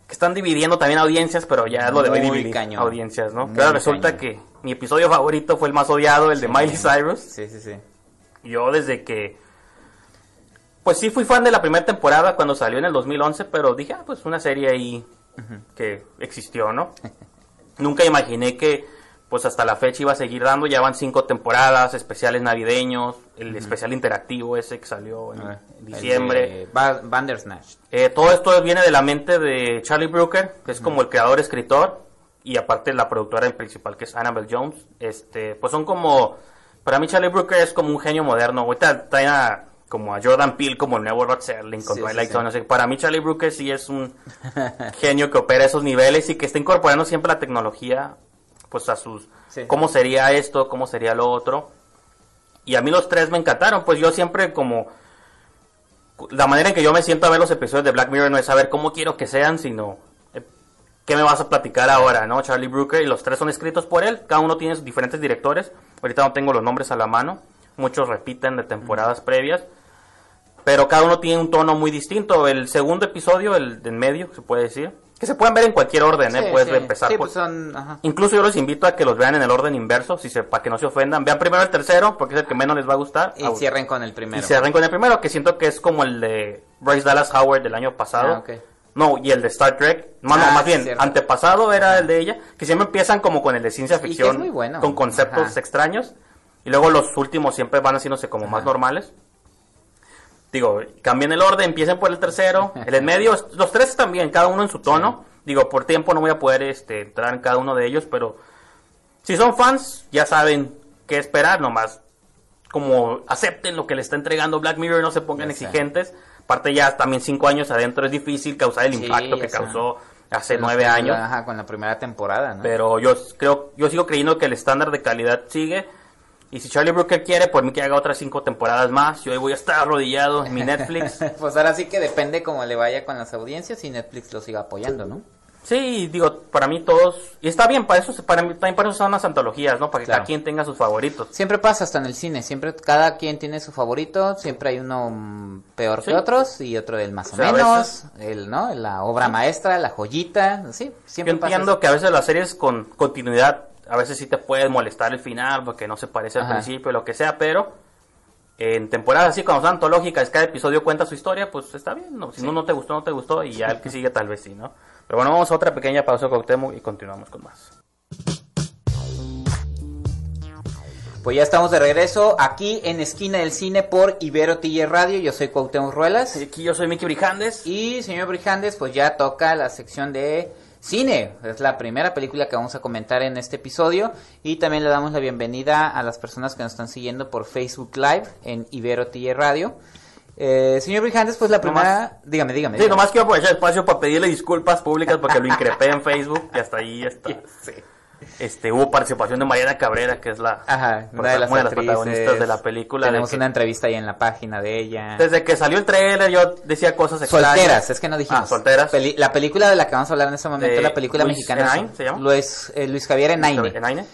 que están dividiendo también audiencias, pero ya lo de dividir cañón. audiencias, ¿no? Muy Claro, resulta cañón. que mi episodio favorito fue el más odiado, el de Miley Cyrus. Sí, sí, sí. Yo desde que... Pues sí fui fan de la primera temporada cuando salió en el 2011, pero dije, ah, pues una serie ahí que existió, ¿no? Nunca imaginé que pues hasta la fecha iba a seguir dando, ya van cinco temporadas, especiales navideños, el especial interactivo ese que salió en Ah, diciembre. el de Ba- Bandersnatch. Eh, todo esto viene de la mente de Charlie Brooker, que es como el creador escritor y aparte la productora principal que es Annabelle Jones. Este, pues son como para mí Charlie Brooker es como un genio moderno. Ahorita traen a, como a Jordan Peele como el nuevo Rod Serling con Sí, Twilight sí, sí. Zone. Para mí Charlie Brooker sí es un genio que opera esos niveles y que está incorporando siempre la tecnología pues a sus cómo sería esto, cómo sería lo otro. Y a mí los tres me encantaron, pues yo siempre como la manera en que yo me siento a ver los episodios de Black Mirror no es saber cómo quiero que sean, sino eh, qué me vas a platicar ahora, ¿no? Charlie Brooker y los tres son escritos por él, cada uno tiene sus diferentes directores. Ahorita no tengo los nombres a la mano, muchos repiten de temporadas previas, pero cada uno tiene un tono muy distinto. El segundo episodio, el de en medio, se puede decir, que se pueden ver en cualquier orden, ¿eh? Sí, Puedes sí. empezar Sí, por- pues son... Ajá. Incluso yo los invito a que los vean en el orden inverso, si se, para que no se ofendan. Vean primero el tercero, porque es el que menos les va a gustar. Y Ah, cierren con el y primero. cierren con el primero, que siento que es como el de Bryce Dallas Howard del año pasado. Ah, ok. No, y el de Star Trek. No, no, Ah, más bien, antepasado era el de ella, que siempre empiezan como con el de ciencia Y que ficción, es muy bueno. con conceptos Ajá. extraños, y luego los últimos siempre van haciéndose como más normales. Digo, cambien el orden, empiecen por el tercero, el en medio, los tres también, cada uno en su tono. Digo, por tiempo no voy a poder este, entrar en cada uno de ellos, pero si son fans, ya saben qué esperar nomás. Como acepten lo que le está entregando Black Mirror, no se pongan Ya sé. exigentes. Aparte ya también cinco años adentro es difícil causar el Sí, impacto que sé. causó hace nueve años. Ajá, con la primera temporada, ¿no? Pero yo creo, yo sigo creyendo que el estándar de calidad sigue. Y si Charlie Brooker quiere, por mí que haga otras cinco temporadas más. Yo ahí voy a estar arrodillado en mi Netflix. pues ahora sí que depende cómo le vaya con las audiencias y Netflix lo siga apoyando, ¿no? Sí, digo, para mí todos. Y está bien, para eso, para mí, también para eso son las antologías, ¿no? Para que Claro. cada quien tenga sus favoritos. Siempre pasa hasta en el cine, siempre cada quien tiene su favorito, siempre hay uno mm, peor Sí. que otros y otro del más o, sea, menos, el, ¿no? La obra maestra, la joyita, sí, Yo siempre pasa entiendo que a veces las series con continuidad, a veces sí te puede molestar el final porque no se parece al Ajá. principio, lo que sea, pero en temporadas así, cuando son antológicas, cada episodio cuenta su historia, pues está bien. ¿no? Si no, no te gustó, no te gustó, y ya el que sigue tal vez sí, ¿no? Pero bueno, vamos a otra pequeña pausa Cuauhtémoc y continuamos con más. Pues ya estamos de regreso aquí en Esquina del Cine por Ibero TJ Radio, yo soy Cuauhtémoc Ruelas. Aquí yo soy Mickey Brijandes. Y señor Brijandes, pues ya toca la sección de cine. Es la primera película que vamos a comentar en este episodio. Y también le damos la bienvenida a las personas que nos están siguiendo por Facebook Live en Ibero TJ Radio. Eh, señor Brijandes, pues la primera... Dígame, dígame. Sí, dígame. nomás quiero aprovechar el espacio para pedirle disculpas públicas porque lo increpé en Facebook y hasta ahí está. Sí. Este, hubo participación de Mariana Cabrera, que es la, Ajá, una de las, una protagonistas de la película. Tenemos que- una entrevista ahí en la página de ella. Desde que salió el trailer yo decía cosas extrañas. Solteras, es que no dijimos. Ah, solteras. Peli- la película de la que vamos a hablar en este momento, De la película Luis mexicana. Enaine, ¿se llama? Luis, eh, Luis Javier Enaine. ¿Enaine?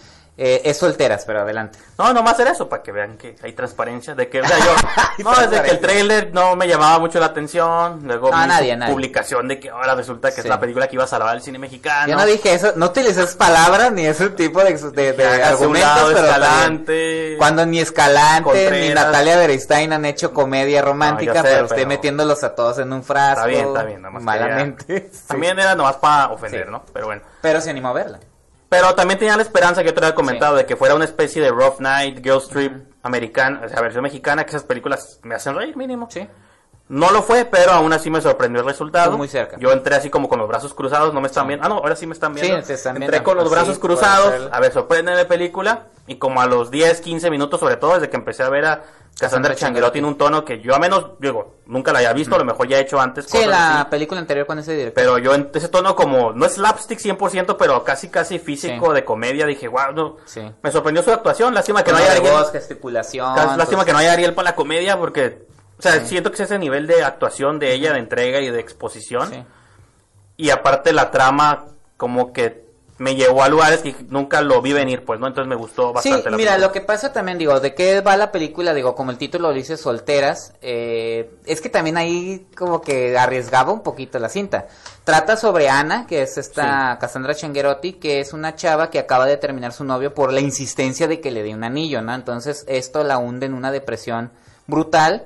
Eh, es solteras, pero adelante. No, no más hacer eso, para que vean que hay transparencia, de que, o sea, yo, Hay no, desde que el trailer no me llamaba mucho la atención, luego No, nadie, nadie. publicación de que ahora resulta que Sí. es la película que iba a salvar el cine mexicano. Yo no dije eso, no utilicé esas palabras ni ese tipo de, de, de argumentos, pero Escalante. también, cuando ni Escalante ni. Natalia Beristain han hecho comedia romántica, No, yo sé, pero usted pero- metiéndolos a todos en un frasco. Está bien, está bien, Malamente. También era nomás para ofender, Sí. ¿no? Pero bueno. Pero se animó a verla. Pero también tenía la esperanza que yo te había comentado de que fuera una especie de Rough Night, Girl Trip americana, o sea, versión mexicana, que esas películas me hacen reír mínimo. Sí. No lo fue, pero aún así me sorprendió el resultado. Estuvo muy cerca. Yo entré así como con los brazos cruzados, no me están viendo. Ah, no, ahora sí me están viendo. Sí, te están entré con los Sí, brazos cruzados. A ver, sorprende la película. Y como a los 10, 15 minutos, sobre todo desde que empecé a ver a Cassandra Changuerotti en un tono que yo a menos, digo, nunca la había visto, a lo mejor ya he hecho antes. Sí, la así. película anterior con ese director. Pero yo en ese tono como, no es slapstick 100%, pero casi casi físico Sí. de comedia, dije, wow, no. Sí. Me sorprendió su actuación, lástima que no Tono haya voz, gesticulación. Lástima que no haya Ariel para la comedia porque, o sea, siento que es ese nivel de actuación de ella, de entrega y de exposición. sí. Y aparte la trama como que me llevó a lugares que nunca lo vi venir, pues, ¿no? Entonces me gustó Sí, bastante la mira, película. lo que pasa también, digo, ¿de qué va la película? Digo, como el título lo dice, solteras, eh, es que también ahí como que arriesgaba un poquito la cinta. Trata sobre Ana, que es esta Cassandra Changuerotti, que es una chava que acaba de terminar su novio por la insistencia de que le dé un anillo, ¿no? Entonces esto la hunde en una depresión brutal,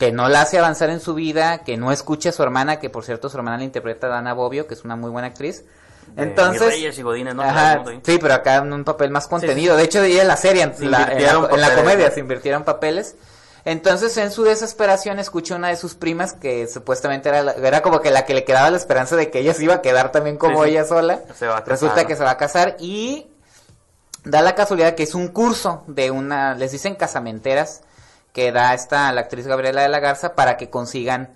que no la hace avanzar en su vida, que no escucha a su hermana, que por cierto su hermana la interpreta Dana Bobbio, que es una muy buena actriz. De Entonces, Reyes y Godínez, ¿no? Ajá, sí, pero acá en un papel más contenido. De hecho, ella en la serie, en Se la, en la- invirtieron en la papeles, comedia, ¿no? se invirtieron papeles. Entonces, en su desesperación, escucha una de sus primas que supuestamente era, la- era como que la que le quedaba la esperanza de que ella se iba a quedar también como Sí, sí. ella sola. Se va a casar, Resulta ¿no? que se va a casar y da la casualidad que es un curso de una, les dicen casamenteras, que da esta, la actriz Gabriela de la Garza para que consigan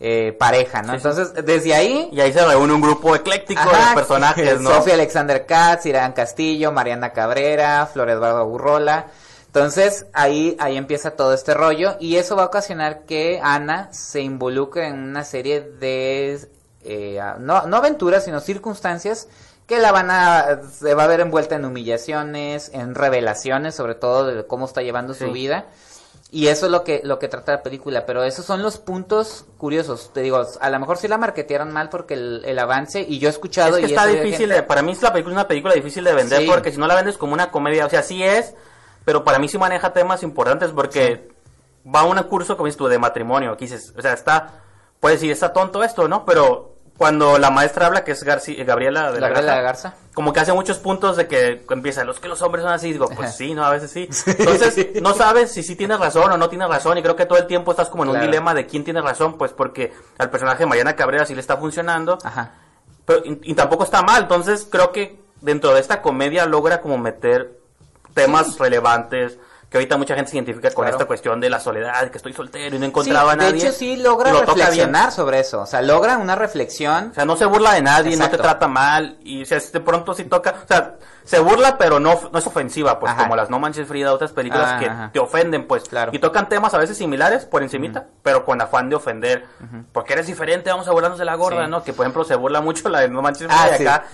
eh, pareja, ¿no? Sí, sí. Entonces, desde ahí Y ahí se reúne un grupo ecléctico Ajá, de personajes, ¿no? Sofía Alexander Katz, Irán Castillo, Mariana Cabrera, Flor Eduardo Burrola. Entonces, ahí, ahí empieza todo este rollo y eso va a ocasionar que Ana se involucre en una serie de, eh, no, no aventuras, sino circunstancias que la van a, se va a ver envuelta en humillaciones, en revelaciones, sobre todo de cómo está llevando su vida. Y eso es lo que, lo que trata la película, pero esos son los puntos curiosos. Te digo, a lo mejor sí la marketearon mal porque el, el avance, y yo he escuchado... Es que y está de difícil, gente- de, para mí es la película una película difícil de vender Sí. porque si no la vendes como una comedia, o sea, sí es, pero para mí sí maneja temas importantes porque va a un curso, como dices tú, de matrimonio, dices, o sea, está, puedes decir, está tonto esto, ¿no? Pero cuando la maestra habla, que es Garci- Gabriela de la, Gabriela Garza, Garza. como que hace muchos puntos de que empieza, los que los hombres son así, digo, pues sí, no, a veces sí. Entonces, no sabes si sí tienes razón o no tienes razón, y creo que todo el tiempo estás como en un dilema de quién tiene razón, pues porque al personaje de Mariana Cabrera sí le está funcionando, Ajá. pero, y, y tampoco está mal, entonces creo que dentro de esta comedia logra como meter temas relevantes, que ahorita mucha gente se identifica con Claro. esta cuestión de la soledad, que estoy soltero y no encontraba Sí, a nadie. De hecho, sí logra lo reflexionar sobre eso. O sea, logra una reflexión. O sea, no se burla de nadie, no te trata mal, y o sea, de pronto sí toca, o sea, se burla, pero no, no es ofensiva, pues Ajá. como las No Manches Frida, otras películas Ah, que ajá. te ofenden, pues, Claro. y tocan temas a veces similares por encimita, pero con afán de ofender, porque eres diferente, vamos a burlarnos de la gorda, Sí. ¿no? Que por ejemplo se burla mucho la de No Manches Frida, Ah, y sí. acá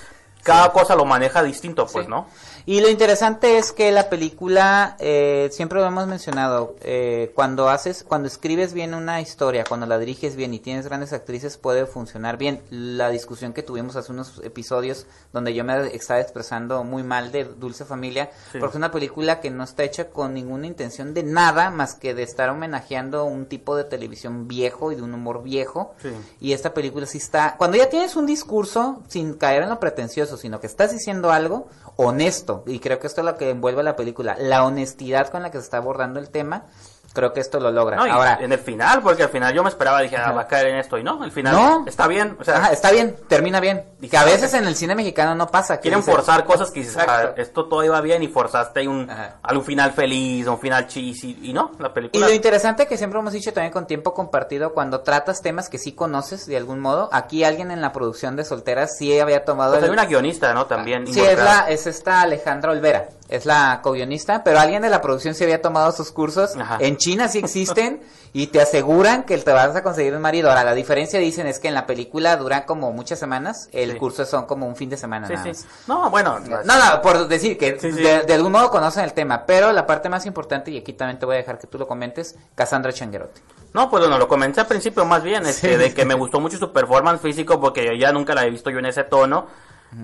cada cosa lo maneja distinto, pues. ¿no? Y lo interesante es que la película, eh, siempre lo hemos mencionado, eh, cuando haces, cuando escribes bien una historia, cuando la diriges bien y tienes grandes actrices, puede funcionar bien. La discusión que tuvimos hace unos episodios donde yo me estaba expresando muy mal de Dulce Familia, Sí. porque es una película que no está hecha con ninguna intención de nada más que de estar homenajeando un tipo de televisión viejo y de un humor viejo. Sí. Y esta película sí está, cuando ya tienes un discurso sin caer en lo pretencioso, sino que estás diciendo algo honesto, y creo que esto es lo que envuelve la película, la honestidad con la que se está abordando el tema, Creo que esto lo logra. No, y Ahora, en el final, porque al final yo me esperaba, dije, ah, va a caer en esto. Y no, el final No. está bien. O sea, ajá, está bien, termina bien. Dije, Que a ah, veces en el cine mexicano no pasa. quieren dices- forzar cosas que dices, ah, esto todo iba bien y forzaste un, algún final feliz, un final cheesy. Y no, la Y película. lo interesante que siempre hemos dicho también con tiempo compartido, cuando tratas temas que sí conoces de algún modo, aquí alguien en la producción de Solteras sí había tomado... Pues hay una guionista, ¿no? También. Sí, es, la, es esta Alejandra Olvera, es la co-guionista, pero alguien de la producción sí había tomado sus cursos. Ajá. En China sí existen y te aseguran que te vas a conseguir un marido. Ahora, la diferencia dicen es que en la película dura como muchas semanas, el Sí. curso son como un fin de semana. Sí, nada sí. No, bueno. No, no, por decir que. De, de algún modo conocen el tema, pero la parte más importante, y aquí también te voy a dejar que tú lo comentes, Cassandra Changuerotti. No, pues bueno, lo comenté al principio más bien, este, de que me gustó mucho su performance físico porque yo ya nunca la he visto yo en ese tono.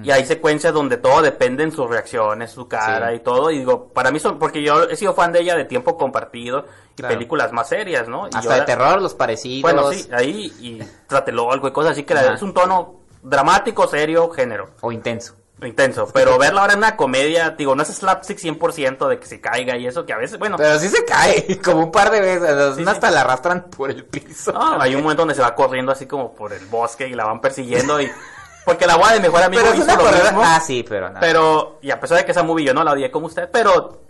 Y hay secuencias donde todo depende en sus reacciones, su cara Sí. y todo. Y digo, para mí son, porque yo he sido fan de ella de tiempo compartido y Claro. películas más serias, ¿no? Y Hasta yo de la- terror, los parecidos. Bueno, sí, ahí y Tratelolco y cosas así que la- es un tono dramático, serio, género. O intenso. Intenso, pero verla ahora en una comedia, digo, no es slapstick 100% de que se caiga y eso, que a veces, bueno, Pero sí se cae, como un par de veces, Sí, hasta sí. la arrastran por el piso. no, hay un momento donde se va corriendo así como por el bosque y la van persiguiendo y... Porque la boda de mejor amigo pero hizo lo mismo, Ah, sí, pero no. pero, y a pesar de que esa movie yo no la odié como usted, pero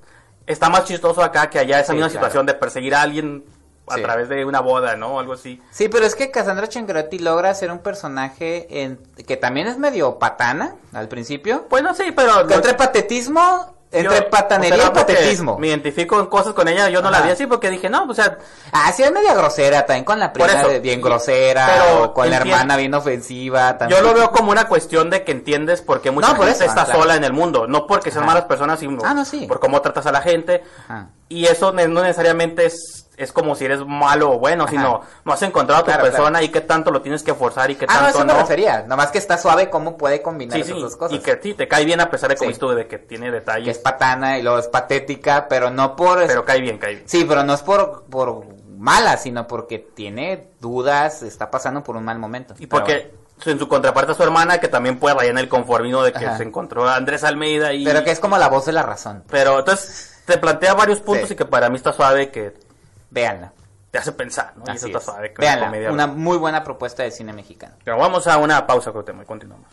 está más chistoso acá que allá esa Sí, misma claro. situación de perseguir a alguien a Sí. través de una boda, ¿no? Algo así. Sí, pero es que Cassandra Changuerotti logra ser un personaje en, que también es medio patana al principio. Bueno, sí, pero... Que entre patetismo, entre yo- patanería o sea, y patetismo. Me identifico en cosas con ella, yo no la Ajá. vi así porque dije, no, o sea, Ah, sí, es media grosera también con la prima eso. bien grosera, Pero o con la hermana bien ofensiva. también. yo lo veo como una cuestión de que entiendes por qué mucha No, por gente eso, está claro. sola en el mundo, no porque sean Ajá. malas personas, sino Ah, no, sí. por cómo tratas a la gente. Ajá. Y eso no necesariamente es, es como si eres malo o bueno, Ajá. sino no has encontrado a tu Claro, persona claro. y qué tanto lo tienes que forzar y qué Ah, no, tanto eso me no. refería. Nomás que está suave cómo puede combinar Sí, esas sí, dos cosas. y que sí, te cae bien a pesar de como tú, de que tiene detalles, que es patana y luego es patética, pero no por... pero cae bien, cae bien. Sí, pero no es por, por mala, sino porque tiene dudas, está pasando por un mal momento. Y porque en su contraparte a su hermana, que también puede rayar en el conformismo de que Ajá. se encontró a Andrés Almeida y... Pero que es como la voz de la razón. Pero entonces te plantea varios puntos Sí. y que para mí está suave, que Véanla. te hace pensar, ¿no? y eso Así está es. suave. que Véanla, comedia. una muy buena propuesta de cine mexicano. Pero vamos a una pausa, Cuauhtémoc, y continuamos.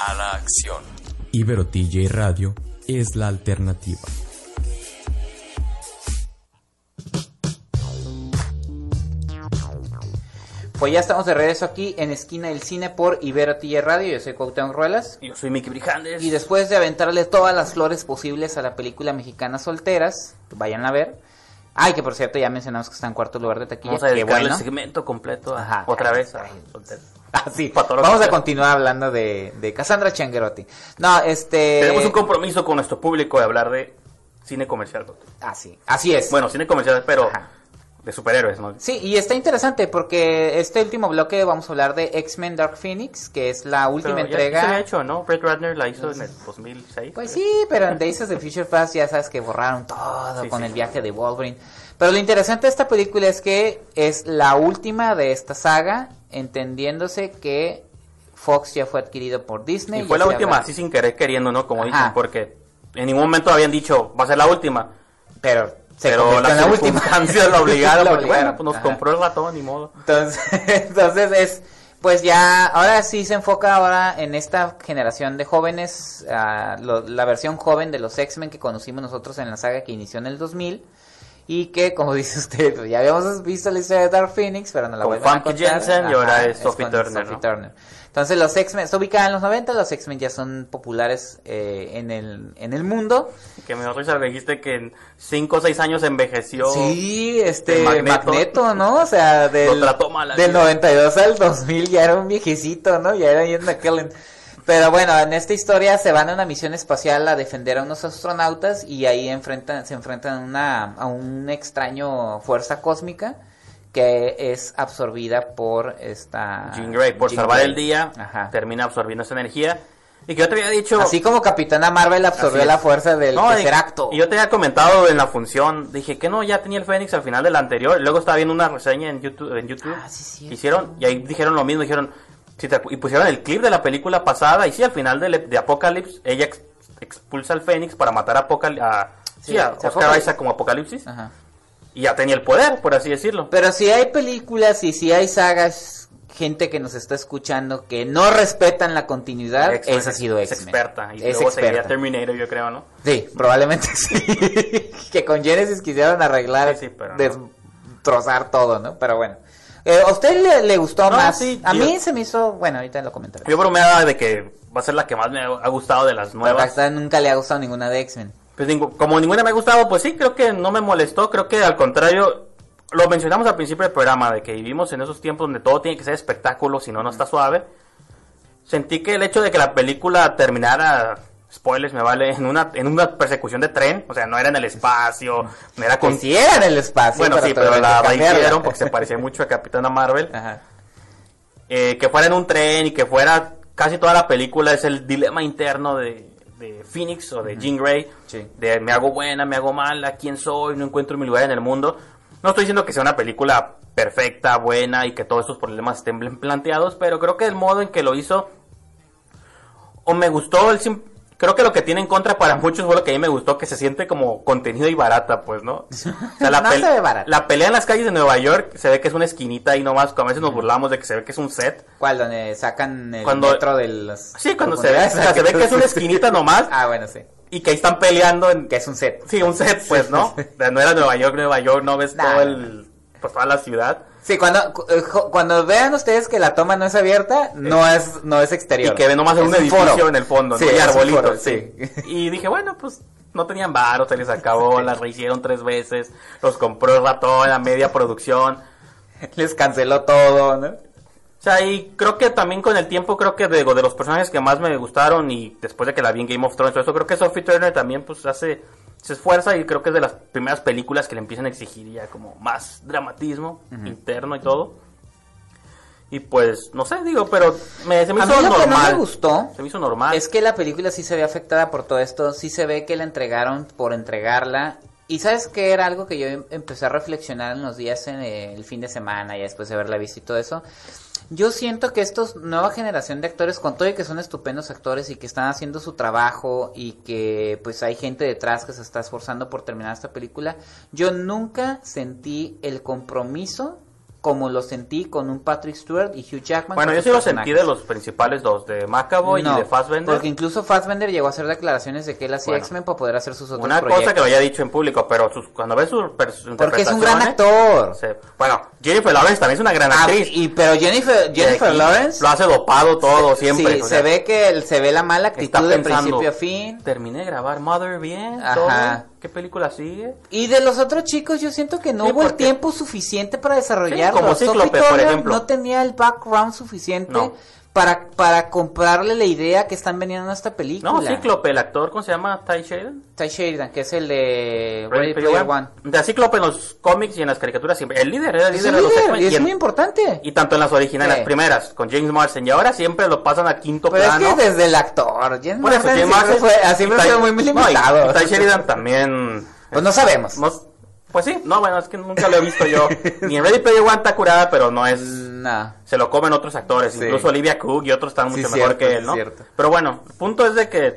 A la acción. Ibero TJ Radio es la alternativa. Pues ya estamos de regreso aquí en Esquina del Cine por Ibero TJ Radio. Yo soy Cuauhtémoc Ruelas. Yo soy Mickey Brijandes. Y después de aventarle todas las flores posibles a la película mexicana Solteras, vayan a ver. Ay, que por cierto ya mencionamos que está en cuarto lugar de taquilla. Vamos a Qué dedicarle bueno. el segmento completo Ajá. otra vez a Ay. Soltero. Ah, sí. Pa' todo lo Vamos a continuar hablando de, de Cassandra Changuerotti. No, este... Tenemos un compromiso con nuestro público de hablar de cine comercial. doctor. Ah, sí. Así es. Bueno, cine comercial, pero Ajá. de superhéroes, ¿no? Sí, y está interesante porque este último bloque vamos a hablar de X-Men Dark Phoenix, que es la última Pero entrega. ya se había hecho, ¿no? Brett Ratner la hizo en el 2006. Pues sí, pero en Days of the Future Past ya sabes que borraron todo Sí, con sí. el viaje de Wolverine. Pero lo interesante de esta película es que es la última de esta saga, entendiéndose que Fox ya fue adquirido por Disney. Y fue la última, así sin querer queriendo, ¿no? Como Ajá. dicen, porque en ningún momento habían dicho, va a ser la última. Pero se pero las en la última. lo obligaron, Lo porque, obligaron. bueno, pues nos Ajá. compró el ratón, ni modo. Entonces, entonces es, pues ya, ahora sí se enfoca ahora en esta generación de jóvenes, ah, lo- la versión joven de los X-Men que conocimos nosotros en la saga que inició en el 2000 y que, como dice usted, pues, ya habíamos visto la historia de Dark Phoenix, pero no la Con vuelven a contar. Janssen y ahora es Sophie con Turner, Sophie ¿no? Turner. Entonces los X-Men, se ubican en los 90, los X-Men ya son populares eh, en, el, en el mundo. Que me risa, dijiste que en 5 o 6 años envejeció. Sí, este Magneto. Magneto. ¿no? O sea, del, del vida. 92 al 2000 ya era un viejecito, ¿no? Ya era Ian McKellen. Pero bueno, en esta historia se van a una misión espacial a defender a unos astronautas y ahí enfrentan, se enfrentan a una, a un extraño fuerza cósmica que es absorbida por esta... Jean Grey, por Jean salvar Grey. el día, Ajá. termina absorbiendo esa energía. Y que yo te había dicho. Así como Capitana Marvel absorbió la fuerza del No, y- tercer acto. Y yo te había comentado en la función, dije que no, ya tenía el Fénix al final del anterior. Luego estaba viendo una reseña en YouTube, en YouTube Ah, sí, hicieron, y ahí dijeron lo mismo, dijeron, si te- y pusieron el clip de la película pasada, y sí, al final de, de Apocalypse, ella ex- expulsa al Fénix para matar a, Apocal a, sí, Sí, a Oscar Apocalypse. Isaac como Apocalipsis, Ajá. y ya tenía el poder, por así decirlo. Pero si hay películas y si hay sagas, gente que nos está escuchando que no respetan la continuidad, esa ha sido es X-Men. experta, y es luego seguiría experta. Terminator, yo creo, ¿no? Sí, probablemente sí. que con Genesis quisieron arreglar, Sí, sí, pero no. destrozar todo, ¿no? Pero bueno. Eh, ¿A usted le, le gustó No, más? sí, a yo- mí se me hizo, bueno, ahorita lo comentaré. Yo bromeaba de que va a ser la que más me ha gustado de las nuevas. hasta nunca le ha gustado ninguna de X-Men. Pues como ninguna me ha gustado, pues sí, creo que no me molestó. Creo que al contrario, lo mencionamos al principio del programa, de que vivimos en esos tiempos donde todo tiene que ser espectáculo, si no, no está suave. Sentí que el hecho de que la película terminara, spoilers me vale, en una, en una persecución de tren, o sea, no era en el espacio, no era con... Sí era en el espacio. Bueno, sí, pero la hicieron porque se parecía mucho a Capitana Marvel. Ajá. Eh, que fuera en un tren y que fuera casi toda la película es el dilema interno de, de Phoenix o de Jean Grey. Sí. De me hago buena, me hago mala, quién soy, no encuentro mi lugar en el mundo. No estoy diciendo que sea una película perfecta, buena y que todos estos problemas estén bien planteados, pero creo que el modo en que lo hizo o me gustó el creo que lo que tiene en contra para muchos fue lo que a mí me gustó que se siente como contenido y barata pues no o sea, la, No pel- se ve barata. la pelea en las calles de Nueva York se ve que es una esquinita ahí nomás que a veces nos burlamos de que se ve que es un set ¿Cuál? Donde sacan el Cuando- metro de los... sí cuando se ve, o sea, se ve que es una esquinita nomás Ah, bueno, sí. y que ahí están peleando en Que es un set. sí un set pues no no era Nueva York Nueva York no ves No, todo el pues toda la ciudad Sí, cuando, cu- eh, cuando vean ustedes que la toma no es abierta, no es, no es exterior. Y que ve nomás en Es un edificio foro. en el fondo, Sí, ¿no? Y arbolitos, foro, sí. sí. Y dije, bueno, pues no tenían varo, se les acabó, las rehicieron tres veces, los compró el ratón a media producción. Les canceló todo, ¿no? O sea, y creo que también con el tiempo, creo que de, de los personajes que más me gustaron y después de que la vi en Game of Thrones, todo eso, creo que Sophie Turner también pues hace, se esfuerza y creo que es de las primeras películas que le empiezan a exigir ya como más dramatismo interno y todo. Y pues, no sé, digo, pero me, se me A hizo mí lo que no normal. me gustó Se me hizo normal. es que la película sí se ve afectada por todo esto, sí se ve que la entregaron por entregarla. Y sabes que era algo que yo em- empecé a reflexionar en los días en el fin de semana y después de haberla visto y todo eso. Yo siento que estos nueva generación de actores, con todo y que son estupendos actores y que están haciendo su trabajo y que pues hay gente detrás que se está esforzando por terminar esta película, yo nunca sentí el compromiso como lo sentí con un Patrick Stewart y Hugh Jackman. Bueno, yo sus sí lo sentí de los principales dos, de Macaboy No, y de Fassbender. Porque incluso Fassbender llegó a hacer declaraciones de que él hacía Bueno. X-Men para poder hacer sus otros Una proyectos. cosa que lo haya dicho en público, pero sus- cuando ves su, per- su Porque es un gran actor. Sí. Bueno, Jennifer Lawrence también es una gran Ah, actriz. y, pero Jennifer, Jennifer Lawrence Lo hace dopado todo, siempre. Sí, o se sea, ve que él- se ve la mala actitud de principio a fin. Terminé de grabar Mother bien, Ajá. todo. ¿Qué película sigue? Y de los otros chicos, yo siento que no Sí, hubo el tiempo suficiente para desarrollarlo. Sí, como Cíclope, por ejemplo. No tenía el background suficiente No. Para, para comprarle la idea que están vendiendo a esta película. No, Cíclope, el actor, ¿cómo se llama? Ty Sheridan. Ty Sheridan, que es el de Ready Ready Player One. De Cíclope en los cómics y en las caricaturas siempre. El líder era el líder el de los líder, y y es en- muy importante. Y tanto en las originales, Sí. las primeras, con James Marsden. Y ahora siempre lo pasan a quinto Pero plano. es que desde el actor, James Por eso, Marsden James siempre, fue, siempre sido muy no, y- limitado. y Ty Sheridan también. Pues no sabemos. no- pues sí, no, bueno, es que nunca lo he visto yo. Ni en Ready Player One está curada, pero no es. No. Se lo comen otros actores, Sí. incluso Olivia Cook y otros están Sí, mucho mejor cierto, que él, sí, ¿no? cierto. Pero bueno, el punto es de que.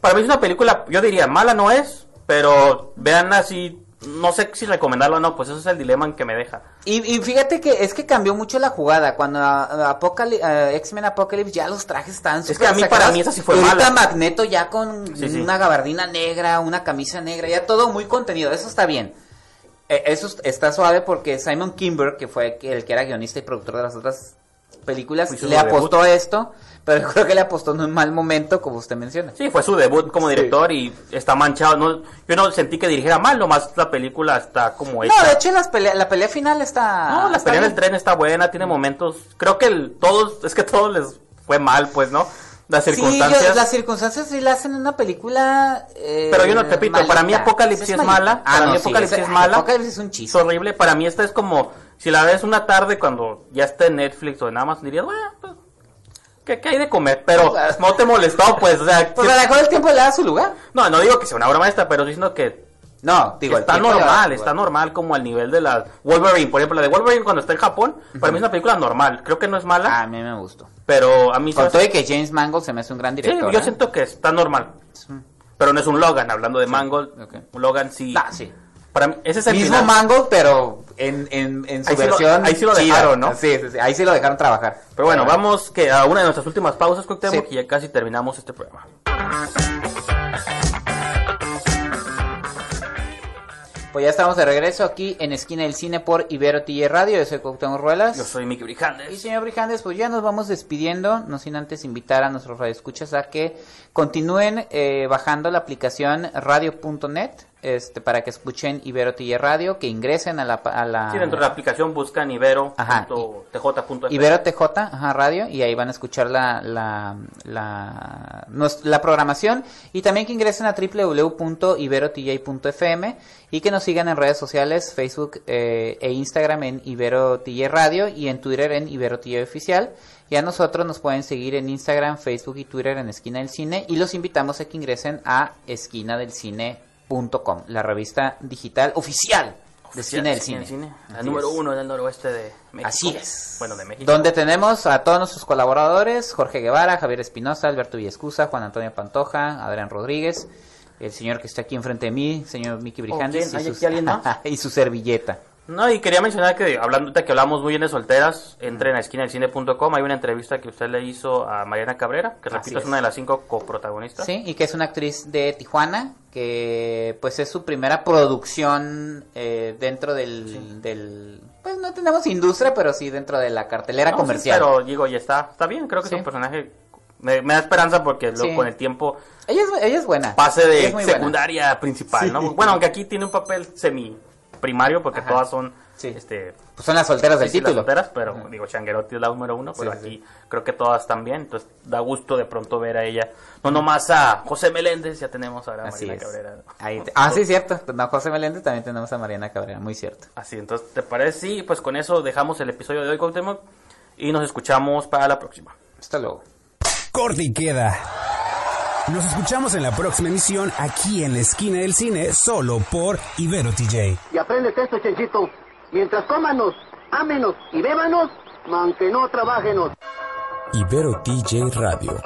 para mí es una película, yo diría, mala no es, pero vean así. No sé si recomendarlo o no, pues eso es el dilema en que me deja. Y, y fíjate que es que cambió mucho la jugada. Cuando ah, X-Men Apocalypse ya los trajes estaban que súper a mí, para mí, esa sí fue ahorita mala. Magneto ya con Sí, sí. una gabardina negra, una camisa negra, ya todo muy contenido. Eso está bien. Eh, eso est- está suave porque Simon Kimber, que fue el que era guionista y productor de las otras películas, le apostó a esto. Pero creo que le apostó en un mal momento, como usted menciona. Sí, fue su debut como director y está manchado. No, yo no sentí que dirigiera mal, nomás la película está como hecha. No, de hecho las pelea- la pelea final está... No, la está pelea en el bien. tren está buena, tiene momentos. Creo que el, todos, es que todos les fue mal, pues, ¿no? Las Sí, circunstancias. yo- las circunstancias sí la hacen en una película. eh, Pero yo no repito, malita. para mí Apocalipsis Sí es mala, Ah, para no, mí sí, Apocalipsis es mala. Apocalipsis es un Es chiste. horrible. Para mí esta es como, si la ves una tarde cuando ya está en Netflix o en Amazon, dirías, bueno, pues, ¿qué, qué hay de comer? Pero no te molestó, pues, o sea, Pues que- a lo mejor el tiempo le da su lugar. no, no digo que sea una obra maestra, pero diciendo que No, digo, está da normal, está normal como al nivel de la Wolverine, por ejemplo, la de Wolverine cuando está en Japón, para mí es una película normal, creo que no es mala, a mí me gustó. pero a mí Con todo hace- que James Mangold se me hace un gran Sí, director. yo ¿eh? siento que está normal, pero no es un Logan, hablando de Mangold, ok. un Logan sí, sí. Para mí, ese es el Mismo final. Mangold, pero en, en, en su Ahí sí lo- versión. ahí sí lo chida. dejaron, ¿no? Sí, sí, sí, ahí sí lo dejaron trabajar. Pero bueno, vamos que a una de nuestras últimas pausas, Cuauhtémoc, y ya casi terminamos este programa. Pues ya estamos de regreso aquí en Esquina del Cine por Ibero TJ Radio. Yo soy Cuauhtémoc Ruelas. Yo soy Mickey Y Brijandes. señor Brijandes, pues ya nos vamos despidiendo, no sin antes invitar a nuestros radioescuchas a que continúen eh, bajando la aplicación radio.net este, para que escuchen Ibero TJ Radio, que ingresen a la... A la Sí, dentro de la aplicación buscan ibero.tj.f. Ajá, Ibero TJ, ajá, radio, y ahí van a escuchar la, la, la, la programación. Y también que ingresen a www.iberotj.fm y que nos sigan en redes sociales, Facebook eh, e Instagram en Ibero TJ Radio y en Twitter en Ibero TJ Oficial. Y a nosotros nos pueden seguir en Instagram, Facebook y Twitter en Esquina del Cine. Y los invitamos a que ingresen a esquinadelcine.com, la revista digital oficial de Esquina del Cine. La Así número es. uno del noroeste de México. Así es. Bueno, de México. Donde tenemos a todos nuestros colaboradores, Jorge Guevara, Javier Espinosa, Alberto Villescusa, Juan Antonio Pantoja, Adrián Rodríguez, el señor que está aquí enfrente de mí, señor Miki Brijandes, y su servilleta. No, y quería mencionar que hablando ahorita que hablamos muy bien de solteras, entren a esquinadelcine.com, hay una entrevista que usted le hizo a Mariana Cabrera, que Así repito es es. una de las cinco coprotagonistas. Sí, y que es una actriz de Tijuana, que pues es su primera producción eh, dentro del, del... Pues no tenemos industria, pero sí dentro de la cartelera No, sí, comercial. pero digo, ya está, está bien, creo que Sí. es un personaje, me, me da esperanza porque luego Sí. con el tiempo Ella, es, ella es buena. pase de buena. secundaria a principal, ¿no? Bueno, aunque aquí tiene un papel semi primario porque Ajá. todas son Sí. este Pues son las solteras del sí, sí, las título. solteras, pero digo, Changuerotti es la número uno, pero Sí, sí. aquí creo que todas también, entonces da gusto de pronto ver a ella. No nomás a José Meléndez, ya tenemos ahora a Así Marina es. Cabrera. Ahí te- Ah, sí, cierto. No, José Meléndez también tenemos a Mariana Cabrera, muy cierto. Así, entonces, ¿te parece? Sí, pues con eso dejamos el episodio de hoy, Cuauhtémoc, y nos escuchamos para la próxima. Hasta luego. Corte y queda. Nos escuchamos en la próxima emisión aquí en la esquina del cine, solo por Ibero TJ. Y aprendes esto, Chenchito. Mientras cómanos, ámenos y bébanos, aunque no trabajenos. Ibero TJ Radio.